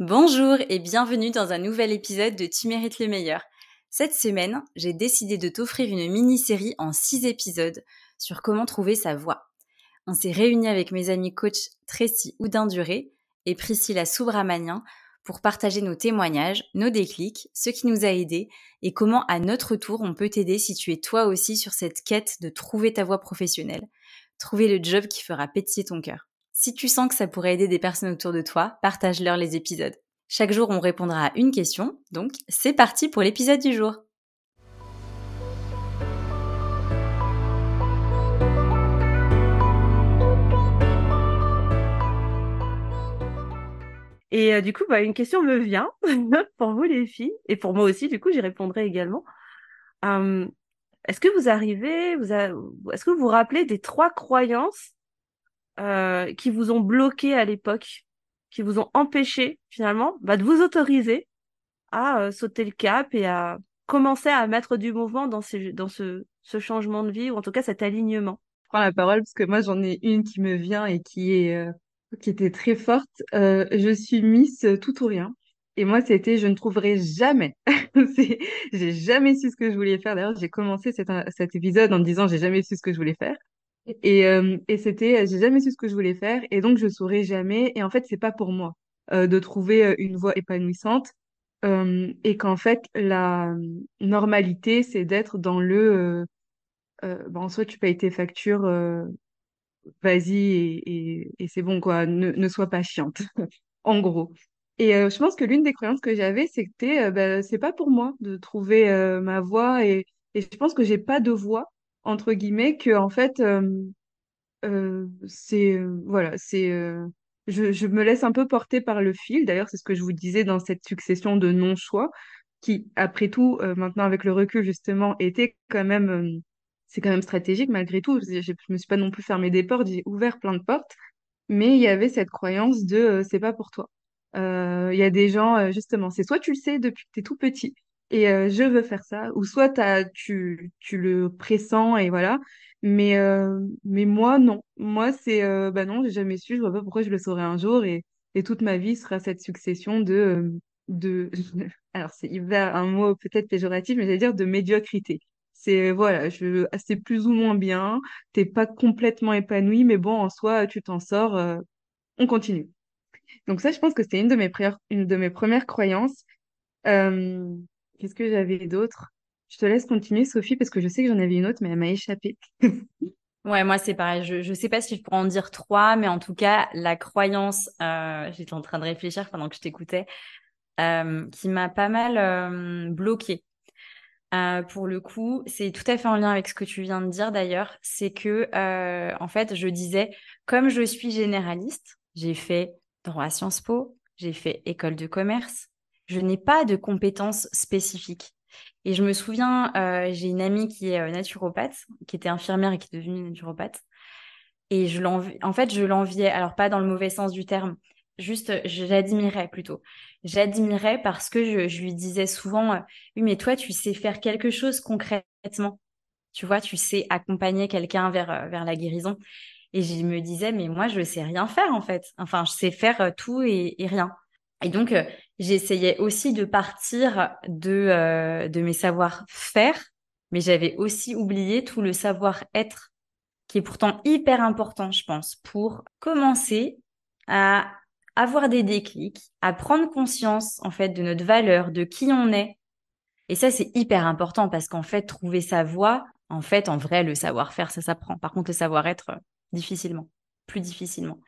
Bonjour et bienvenue dans un nouvel épisode de Tu mérites le meilleur. Cette semaine, j'ai décidé de t'offrir une mini-série en 6 épisodes sur comment trouver sa voix. On s'est réunis avec mes amis coach Tracy Houdin-Duré et Priscilla Soubramanian pour partager nos témoignages, nos déclics, ce qui nous a aidés et comment à notre tour on peut t'aider si tu es toi aussi sur cette quête de trouver ta voie professionnelle, trouver le job qui fera pétiller ton cœur. Si tu sens que ça pourrait aider des personnes autour de toi, partage-leur les épisodes. Chaque jour, on répondra à une question, donc c'est parti pour l'épisode du jour. Et euh, du coup, bah, une question me vient pour vous les filles, et pour moi aussi, du coup, j'y répondrai également. Hum, est-ce que vous arrivez, est-ce que vous vous rappelez des trois croyances euh, qui vous ont bloqué à l'époque, qui vous ont empêché finalement bah, de vous autoriser à euh, sauter le cap et à commencer à mettre du mouvement dans, ce changement de vie ou en tout cas cet alignement. Je prends la parole parce que moi j'en ai une qui me vient et qui est euh, qui était très forte. je suis Miss tout ou rien. Et moi, c'était je ne trouverai jamais. j'ai jamais su ce que je voulais faire. D'ailleurs, j'ai commencé cet, cet épisode en me disant j'ai jamais su ce que je voulais faire. Et, euh, et c'était, euh, j'ai jamais su ce que je voulais faire et donc je saurais jamais. Et en fait, c'est pas pour moi euh, de trouver euh, une voie épanouissante euh, et qu'en fait, la normalité, c'est d'être dans le, ben, en soi, tu payes tes factures, vas-y et, et, c'est bon quoi, ne, ne sois pas chiante, en gros. Et je pense que l'une des croyances que j'avais, c'était, ben, c'est pas pour moi de trouver ma voie et, et je pense que j'ai pas de voie entre guillemets que en fait euh, euh, c'est euh, voilà c'est je, me laisse un peu porter par le fil. D'ailleurs c'est ce que je vous disais dans cette succession de non choix qui après tout maintenant avec le recul justement était quand même c'est quand même stratégique malgré tout. Je, je me suis pas non plus fermé des portes j'ai ouvert plein de portes mais il y avait cette croyance de c'est pas pour toi. Il y a des gens justement c'est soit tu le sais depuis que tu es tout petit et euh, je veux faire ça. Ou soit t'as, tu, tu le pressens et voilà. Mais, euh, mais moi, non. Moi, c'est, euh, bah non, j'ai jamais su, je vois pas pourquoi je le saurais un jour et, et toute ma vie sera cette succession de, euh, de, alors c'est un mot peut-être péjoratif, mais j'allais dire de médiocrité. C'est, voilà, je, c'est plus ou moins bien, t'es pas complètement épanoui, mais bon, en soi, tu t'en sors, euh, on continue. Donc ça, je pense que c'était une de mes une de mes premières croyances. Euh, Qu'est-ce que j'avais d'autre? Je te laisse continuer, Sophie, parce que je sais que j'en avais une autre, mais elle m'a échappé. Ouais, moi c'est pareil. Je ne sais pas si je pourrais en dire trois, mais en tout cas, la croyance, euh, j'étais en train de réfléchir pendant que je t'écoutais, euh, qui m'a pas mal euh, bloquée. Pour le coup, c'est tout à fait en lien avec ce que tu viens de dire d'ailleurs. C'est que, en fait, je disais, comme je suis généraliste, j'ai fait droit à Sciences Po, j'ai fait école de commerce, je n'ai pas de compétences spécifiques. Et je me souviens, euh, j'ai une amie qui est euh, naturopathe, qui était infirmière et qui est devenue naturopathe. Et je en fait, je l'enviais, alors pas dans le mauvais sens du terme, juste, j'admirais plutôt. J'admirais parce que je, lui disais souvent, euh, oui, mais toi, tu sais faire quelque chose concrètement. Tu vois, tu sais accompagner quelqu'un vers, euh, vers la guérison. Et je me disais, mais moi, je sais rien faire, en fait. Enfin, je sais faire tout et, et rien. Et donc, j'essayais aussi de partir de, euh, de mes savoir-faire, mais j'avais aussi oublié tout le savoir-être, qui est pourtant hyper important, je pense, pour commencer à avoir des déclics, à prendre conscience, en fait, de notre valeur, de qui on est. Et ça, c'est hyper important parce qu'en fait, trouver sa voie, en fait, en vrai, le savoir-faire, ça s'apprend. Par contre, le savoir-être, difficilement, plus difficilement.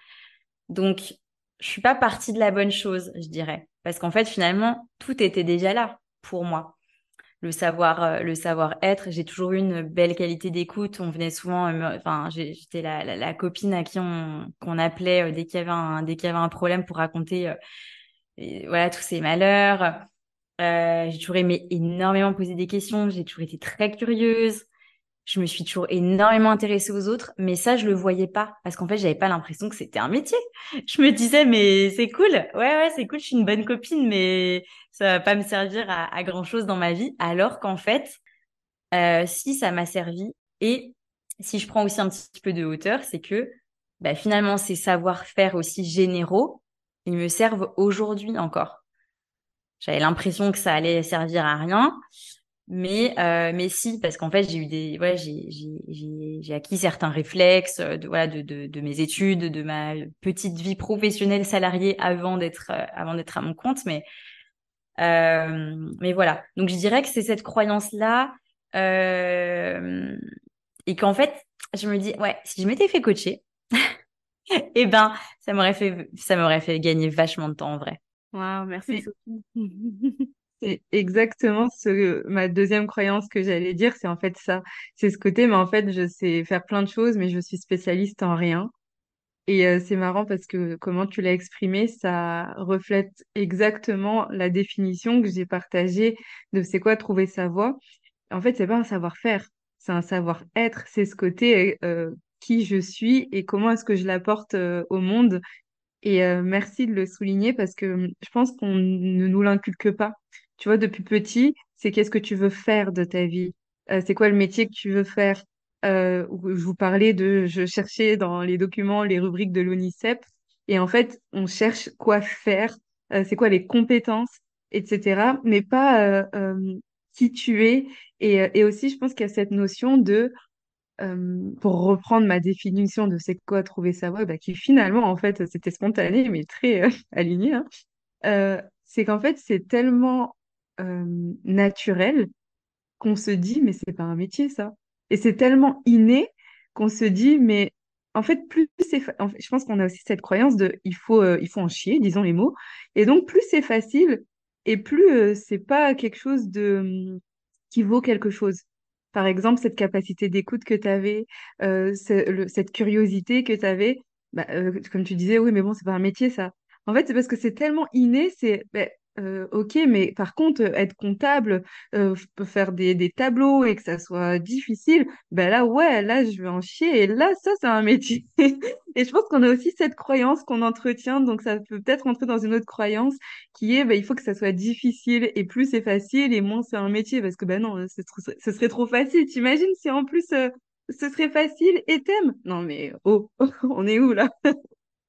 Donc, je suis pas partie de la bonne chose, je dirais. Parce qu'en fait, finalement, tout était déjà là pour moi. Le savoir, euh, le savoir-être. J'ai toujours eu une belle qualité d'écoute. On venait souvent, euh, enfin, j'étais la, la, copine à qui on qu'on appelait euh, dès qu'il y avait un dès qu'il y avait un problème pour raconter, voilà, tous ces malheurs. j'ai toujours aimé énormément poser des questions. J'ai toujours été très curieuse je me suis toujours énormément intéressée aux autres, mais ça, je le voyais pas parce qu'en fait, j'avais pas l'impression que c'était un métier. Je me disais, mais c'est cool, ouais, ouais, c'est cool, je suis une bonne copine, mais ça va pas me servir à, grand chose dans ma vie. Alors qu'en fait, euh, si ça m'a servi et si je prends aussi un petit peu de hauteur, c'est que bah, finalement, ces savoir-faire aussi généraux, ils me servent aujourd'hui encore. J'avais l'impression que ça allait servir à rien, mais euh, mais si parce qu'en fait j'ai eu des ouais j'ai j'ai j'ai acquis certains réflexes de voilà de, de de mes études, de ma petite vie professionnelle salariée avant d'être euh, avant d'être à mon compte, mais euh, mais voilà. Donc je dirais que c'est cette croyance là euh, et qu'en fait je me dis ouais si je m'étais fait coacher eh ben, ça m'aurait fait, ça m'aurait fait gagner vachement de temps en vrai. Waouh, merci Sophie. C'est exactement ce, ma deuxième croyance que j'allais dire, c'est en fait ça. C'est ce côté, mais en fait, je sais faire plein de choses, mais je suis spécialiste en rien. Et euh, c'est marrant parce que comment tu l'as exprimé, ça reflète exactement la définition que j'ai partagée de c'est quoi trouver sa voie. En fait, c'est pas un savoir-faire, c'est un savoir-être. C'est ce côté euh, qui je suis et comment est-ce que je l'apporte euh, au monde. Et merci de le souligner parce que hum, je pense qu'on ne nous l'inculque pas. Tu vois, depuis petit, c'est qu'est-ce que tu veux faire de ta vie? Euh, c'est quoi le métier que tu veux faire? je vous parlais de, je cherchais dans les documents les rubriques de l'ONICEP et en fait, on cherche quoi faire, c'est quoi les compétences, etc. Mais pas qui tu es. Et, et aussi, je pense qu'il y a cette notion de euh, pour reprendre ma définition de c'est quoi trouver sa voie, bah, qui finalement, en fait, c'était spontané, mais très euh, aligné, hein, euh, c'est qu'en fait, c'est tellement naturel qu'on se dit, mais c'est pas un métier, ça. Et c'est tellement inné qu'on se dit, mais en fait, plus c'est, je pense qu'on a aussi cette croyance de, il faut, il faut en chier, disons les mots. Et donc, plus c'est facile et plus c'est pas quelque chose de, qui vaut quelque chose. Par exemple, cette capacité d'écoute que tu avais, euh, cette curiosité que tu avais, bah, euh, comme tu disais, oui, mais bon, c'est pas un métier, ça. En fait, c'est parce que c'est tellement inné, c'est, bah, euh, ok, mais par contre, être comptable, euh, faire des, des, tableaux et que ça soit difficile, ben là, ouais, là, je vais en chier. Et là, ça, c'est un métier. et je pense qu'on a aussi cette croyance qu'on entretient, donc ça peut peut-être rentrer dans une autre croyance qui est, ben, il faut que ça soit difficile et plus c'est facile et moins c'est un métier parce que ben non, ce serait trop facile. T'imagines si en plus euh, ce serait facile et t'aimes? Non mais oh, on est où là?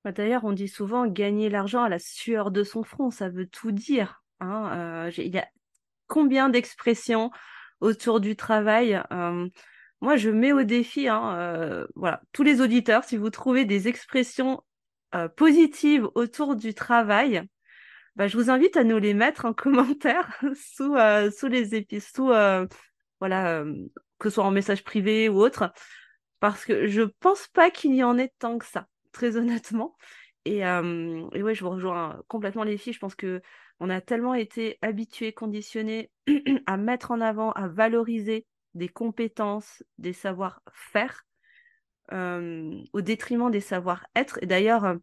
Bah, d'ailleurs, on dit souvent gagner l'argent à la sueur de son front, ça veut tout dire. Hein. Euh, il y a combien d'expressions autour du travail euh, Moi, je mets au défi, hein, euh, voilà, tous les auditeurs, si vous trouvez des expressions positives autour du travail, bah, je vous invite à nous les mettre en commentaire sous, sous les épisodes, sous, voilà, que ce soit en message privé ou autre, parce que je pense pas qu'il y en ait tant que ça très honnêtement. Et, euh, et, ouais, je vous rejoins complètement les filles. Je pense que on a tellement été habitués, conditionnés à mettre en avant, à valoriser des compétences, des savoir-faire, euh, au détriment des savoir-être. Et d'ailleurs, euh,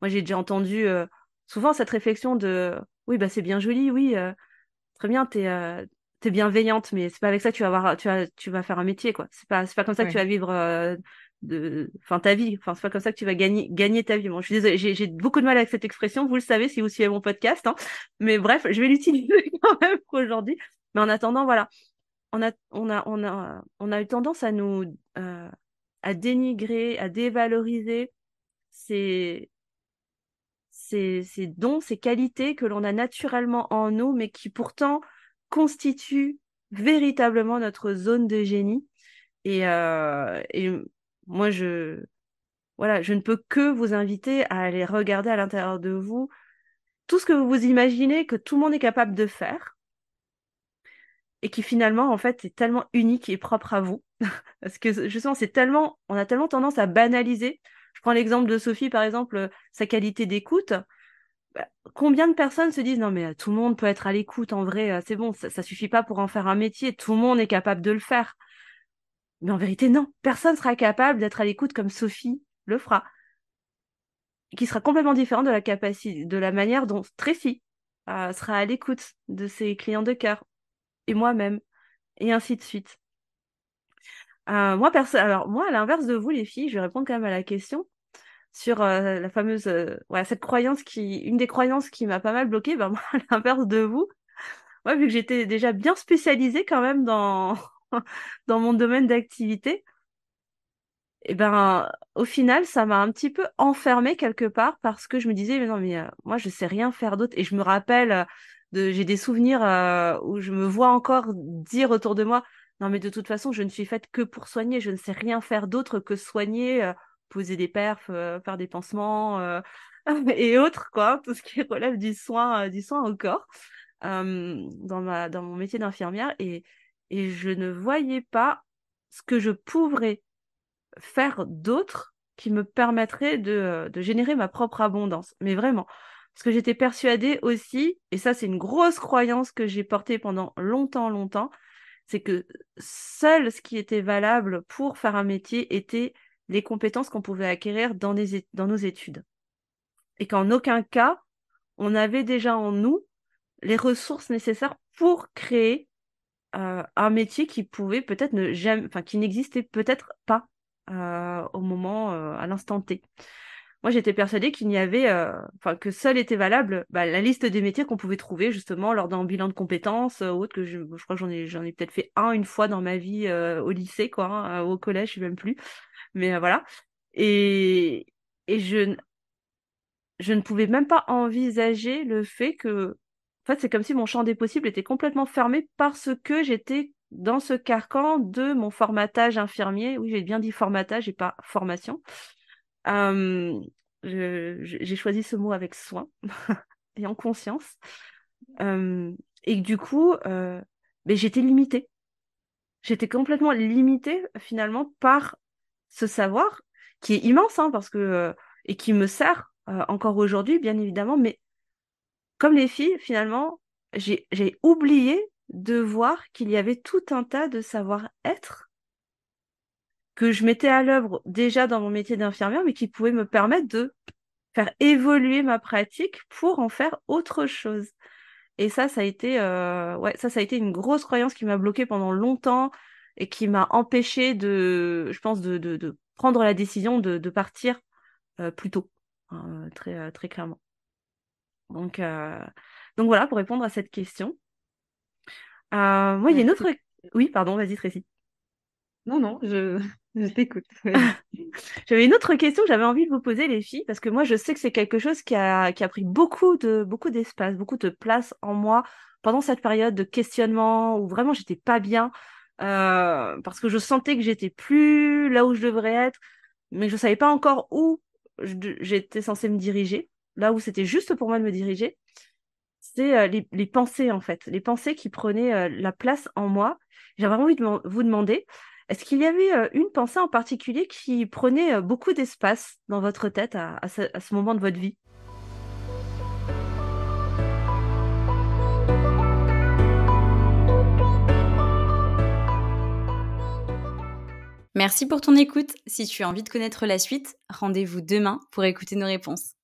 moi j'ai déjà entendu euh, souvent cette réflexion de oui, bah c'est bien joli, oui, très bien, t'es es bienveillante, mais c'est pas avec ça que tu vas avoir, tu vas, tu vas faire un métier, quoi. C'est pas, c'est pas comme ça que tu vas vivre de enfin ta vie. Enfin c'est pas comme ça que tu vas gagner gagner ta vie. Bon je suis désolée j'ai beaucoup de mal avec cette expression vous le savez si vous suivez mon podcast hein. mais bref je vais l'utiliser quand même pour aujourd'hui. Mais en attendant voilà. On a on a on a on a eu tendance à nous euh, à dénigrer à dévaloriser ces ces, ces dons ces qualités que l'on a naturellement en nous mais qui pourtant constituent véritablement notre zone de génie. Et, euh, et moi, je, voilà, je ne peux que vous inviter à aller regarder à l'intérieur de vous tout ce que vous imaginez que tout le monde est capable de faire et qui finalement, en fait, est tellement unique et propre à vous. Parce que justement, c'est tellement, on a tellement tendance à banaliser. Je prends l'exemple de Sophie, par exemple, sa qualité d'écoute. Bah, combien de personnes se disent non mais tout le monde peut être à l'écoute en vrai, euh, c'est bon, ça, ça suffit pas pour en faire un métier, tout le monde est capable de le faire. Mais en vérité, non. Personne sera capable d'être à l'écoute comme Sophie le fera. Qui sera complètement différent de la capacité, de la manière dont Tracy euh, sera à l'écoute de ses clients de cœur. Et moi-même. Et ainsi de suite. Euh, moi, perso alors, moi, à l'inverse de vous, les filles, je vais répondre quand même à la question sur euh, la fameuse, ouais, cette croyance qui, une des croyances qui m'a pas mal bloquée, ben, moi, à l'inverse de vous, moi, vu que j'étais déjà bien spécialisée quand même dans, dans mon domaine d'activité, et ben, au final, ça m'a un petit peu enfermée quelque part parce que je me disais, mais non, mais euh, moi, je sais rien faire d'autre. Et je me rappelle, euh, j'ai des souvenirs euh, où je me vois encore dire autour de moi, non, mais de toute façon, je ne suis faite que pour soigner. Je ne sais rien faire d'autre que soigner, poser des perfs, faire des pansements et autres, quoi. Tout ce qui relève du soin, du soin au corps dans ma, dans mon métier d'infirmière. Et, et je ne voyais pas ce que je pourrais faire d'autres qui me permettraient de, de générer ma propre abondance. Mais vraiment. Parce que j'étais persuadée aussi, et ça c'est une grosse croyance que j'ai portée pendant longtemps, longtemps, c'est que seul ce qui était valable pour faire un métier était les compétences qu'on pouvait acquérir dans, nos études. Et qu'en aucun cas, on avait déjà en nous les ressources nécessaires pour créer euh, un métier qui pouvait peut-être ne jamais, enfin qui n'existait peut-être pas euh, au moment, euh, à l'instant T. Moi, j'étais persuadée qu'il n'y avait, enfin que seul était valable bah, la liste des métiers qu'on pouvait trouver justement lors d'un bilan de compétences autre que je, je crois que j'en ai, j'en ai peut-être fait un une fois dans ma vie au lycée, quoi, hein, au collège, je sais même plus. Mais voilà. Et, et je, je ne pouvais même pas envisager le fait que en fait, c'est comme si mon champ des possibles était complètement fermé parce que j'étais dans ce carcan de mon formatage infirmier. Oui, j'ai bien dit formatage et pas formation. j'ai choisi ce mot avec soin et en conscience. et du coup, euh, ben, j'étais limitée. J'étais complètement limitée finalement par ce savoir qui est immense hein, parce que euh, et qui me sert euh, encore aujourd'hui, bien évidemment, mais comme les filles, finalement, j'ai oublié de voir qu'il y avait tout un tas de savoir-être que je mettais à l'œuvre déjà dans mon métier d'infirmière, mais qui pouvaient me permettre de faire évoluer ma pratique pour en faire autre chose. Et ça, ça a été, euh, ouais, ça, ça a été une grosse croyance qui m'a bloquée pendant longtemps et qui m'a empêché de, je pense, de, prendre la décision de, partir euh, plus tôt, hein, très, euh, très clairement. Donc, euh, donc voilà, pour répondre à cette question. Euh, moi, il y a une autre. Oui, pardon, vas-y, Tracy. Non, non, je, je t'écoute. j'avais une autre question que j'avais envie de vous poser, les filles, parce que moi, je sais que c'est quelque chose qui a, qui a pris beaucoup de beaucoup d'espace, beaucoup de place en moi pendant cette période de questionnement où vraiment j'étais pas bien, euh, parce que je sentais que j'étais plus là où je devrais être, mais je savais pas encore où j'étais censée me diriger là où c'était juste pour moi de me diriger, c'est euh, les, pensées en fait, les pensées qui prenaient euh, la place en moi. J'avais envie de vous demander, est-ce qu'il y avait euh, une pensée en particulier qui prenait beaucoup d'espace dans votre tête à, ce, moment de votre vie? Merci pour ton écoute. Si tu as envie de connaître la suite, rendez-vous demain pour écouter nos réponses.